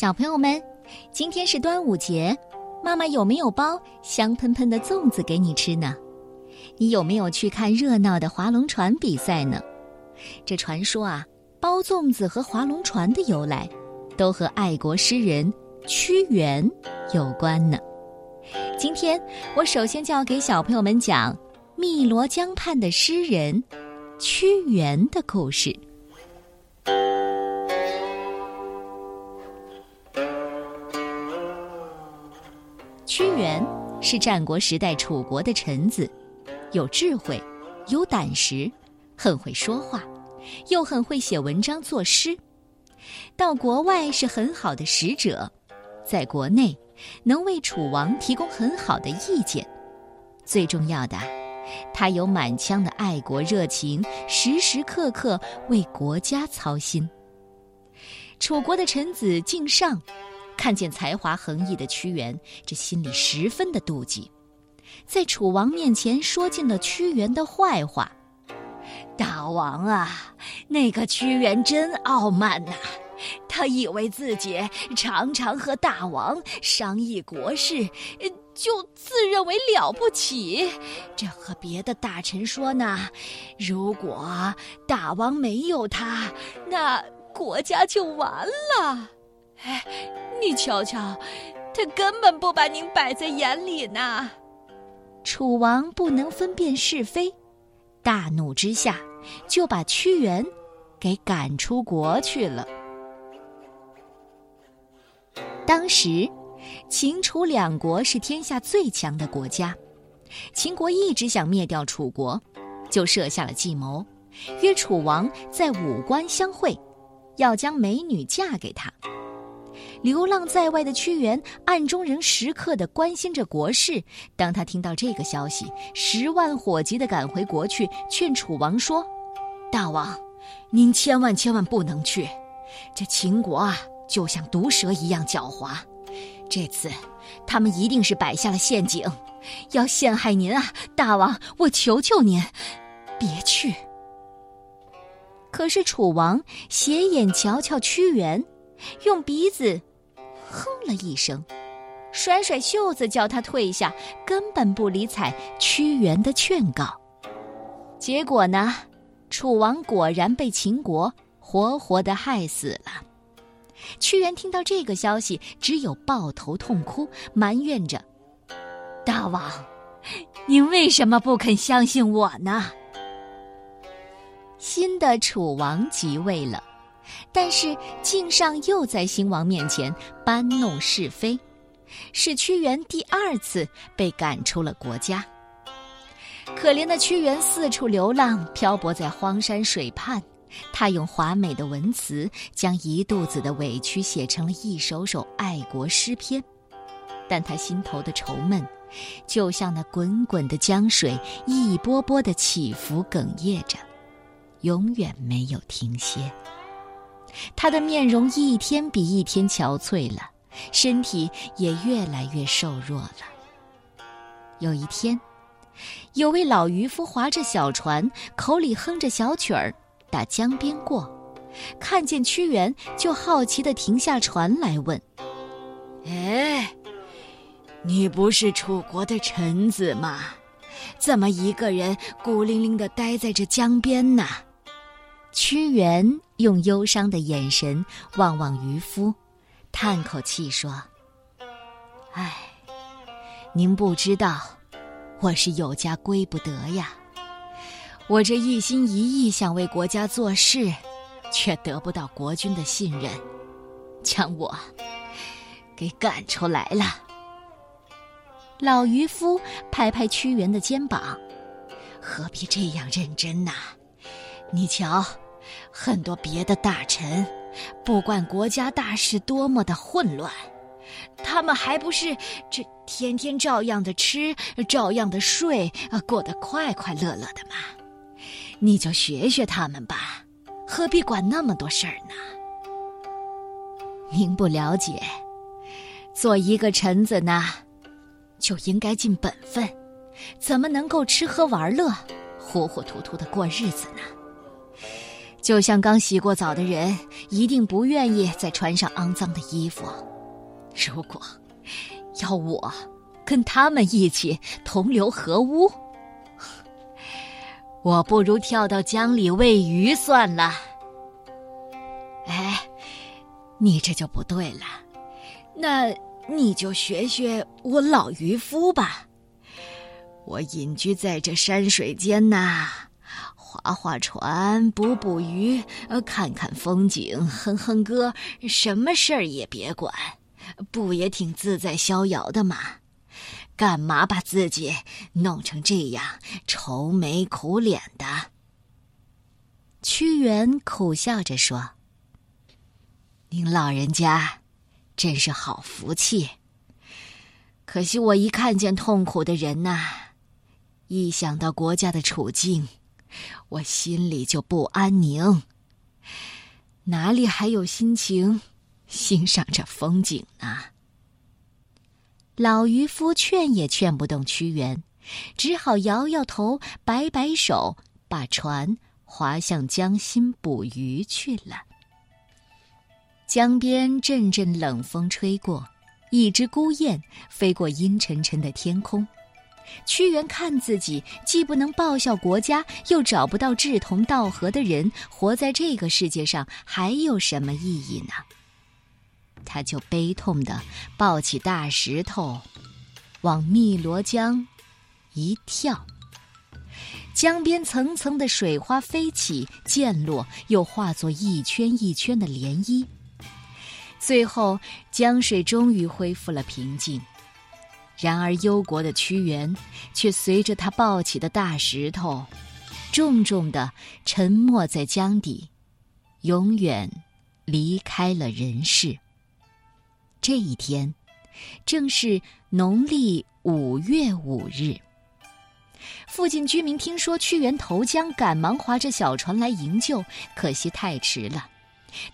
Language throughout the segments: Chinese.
小朋友们，今天是端午节，妈妈有没有包香喷喷的粽子给你吃呢？你有没有去看热闹的划龙船比赛呢？这传说啊，包粽子和划龙船的由来，都和爱国诗人屈原有关呢。今天我首先就要给小朋友们讲汨罗江畔的诗人屈原的故事。屈原是战国时代楚国的臣子，有智慧，有胆识，很会说话，又很会写文章作诗。到国外是很好的使者，在国内能为楚王提供很好的意见。最重要的，他有满腔的爱国热情，时时刻刻为国家操心。楚国的臣子敬上。看见才华横溢的屈原，这心里十分的妒忌，在楚王面前说尽了屈原的坏话。大王啊，那个屈原真傲慢呐！他以为自己常常和大王商议国事，就自认为了不起。这和别的大臣说呢，如果大王没有他，那国家就完了。哎，你瞧瞧，他根本不把您摆在眼里呢。楚王不能分辨是非，大怒之下，就把屈原给赶出国去了。当时，秦楚两国是天下最强的国家，秦国一直想灭掉楚国，就设下了计谋，约楚王在武关相会，要将美女嫁给他。流浪在外的屈原，暗中仍时刻地关心着国事。当他听到这个消息，十万火急地赶回国去，劝楚王说：“大王，您千万千万不能去！这秦国啊，就像毒蛇一样狡猾。这次，他们一定是摆下了陷阱，要陷害您啊！大王，我求求您，别去。”可是楚王斜眼瞧瞧屈原，用鼻子。哼了一声，甩甩袖子叫他退下，根本不理睬屈原的劝告。结果呢，楚王果然被秦国活活的害死了。屈原听到这个消息，只有抱头痛哭，埋怨着：“大王，您为什么不肯相信我呢？”新的楚王即位了。但是敬上又在新王面前搬弄是非，使屈原第二次被赶出了国家。可怜的屈原四处流浪，漂泊在荒山水畔。他用华美的文词，将一肚子的委屈写成了一首首爱国诗篇。但他心头的愁闷，就像那滚滚的江水，一波波的起伏哽咽着，永远没有停歇。他的面容一天比一天憔悴了，身体也越来越瘦弱了。有一天，有位老渔夫划着小船，口里哼着小曲儿，打江边过，看见屈原，就好奇地停下船来问：“哎，你不是楚国的臣子吗？怎么一个人孤零零地待在这江边呢？”屈原用忧伤的眼神望望渔夫，叹口气说：“唉，您不知道，我是有家归不得呀。我这一心一意想为国家做事，却得不到国君的信任，将我给赶出来了。”老渔夫拍拍屈原的肩膀：“何必这样认真呐？”你瞧，很多别的大臣，不管国家大事多么的混乱，他们还不是这天天照样的吃，照样的睡，过得快快乐乐的吗？你就学学他们吧，何必管那么多事儿呢？您不了解，做一个臣子呢，就应该尽本分，怎么能够吃喝玩乐，糊糊涂涂的过日子呢？就像刚洗过澡的人，一定不愿意再穿上肮脏的衣服。如果要我跟他们一起同流合污，我不如跳到江里喂鱼算了。哎，你这就不对了，那你就学学我老渔夫吧。我隐居在这山水间呐。划划船，捕捕鱼，呃，看看风景，哼哼歌，什么事儿也别管，不也挺自在逍遥的吗？干嘛把自己弄成这样愁眉苦脸的？屈原苦笑着说：“您老人家真是好福气。可惜我一看见痛苦的人呐，一想到国家的处境。”我心里就不安宁，哪里还有心情欣赏这风景呢？老渔夫劝也劝不动屈原，只好摇摇头，摆摆手，把船划向江心捕鱼去了。江边阵阵冷风吹过，一只孤雁飞过阴沉沉的天空。屈原看自己既不能报效国家，又找不到志同道合的人，活在这个世界上还有什么意义呢？他就悲痛地抱起大石头，往汨罗江一跳。江边层层的水花飞起，溅落，又化作一圈一圈的涟漪。最后，江水终于恢复了平静。然而，忧国的屈原却随着他抱起的大石头，重重的沉没在江底，永远离开了人世。这一天，正是农历五月五日。附近居民听说屈原投江，赶忙划着小船来营救，可惜太迟了。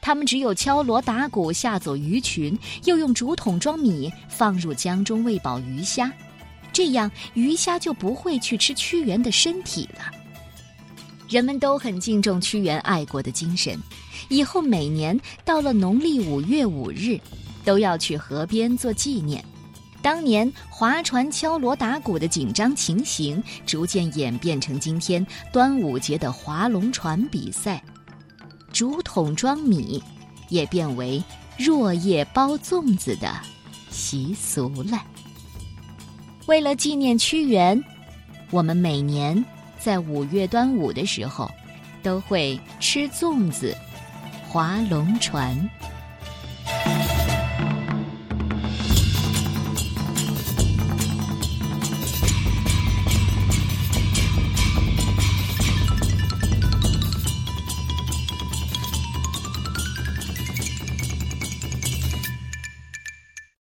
他们只有敲锣打鼓吓走鱼群，又用竹筒装米放入江中喂饱鱼虾，这样鱼虾就不会去吃屈原的身体了。人们都很敬重屈原爱国的精神，以后每年到了农历五月五日，都要去河边做纪念。当年划船敲锣打鼓的紧张情形，逐渐演变成今天端午节的划龙船比赛。竹筒装米，也变为若叶包粽子的习俗了。为了纪念屈原，我们每年在五月端午的时候，都会吃粽子、划龙船。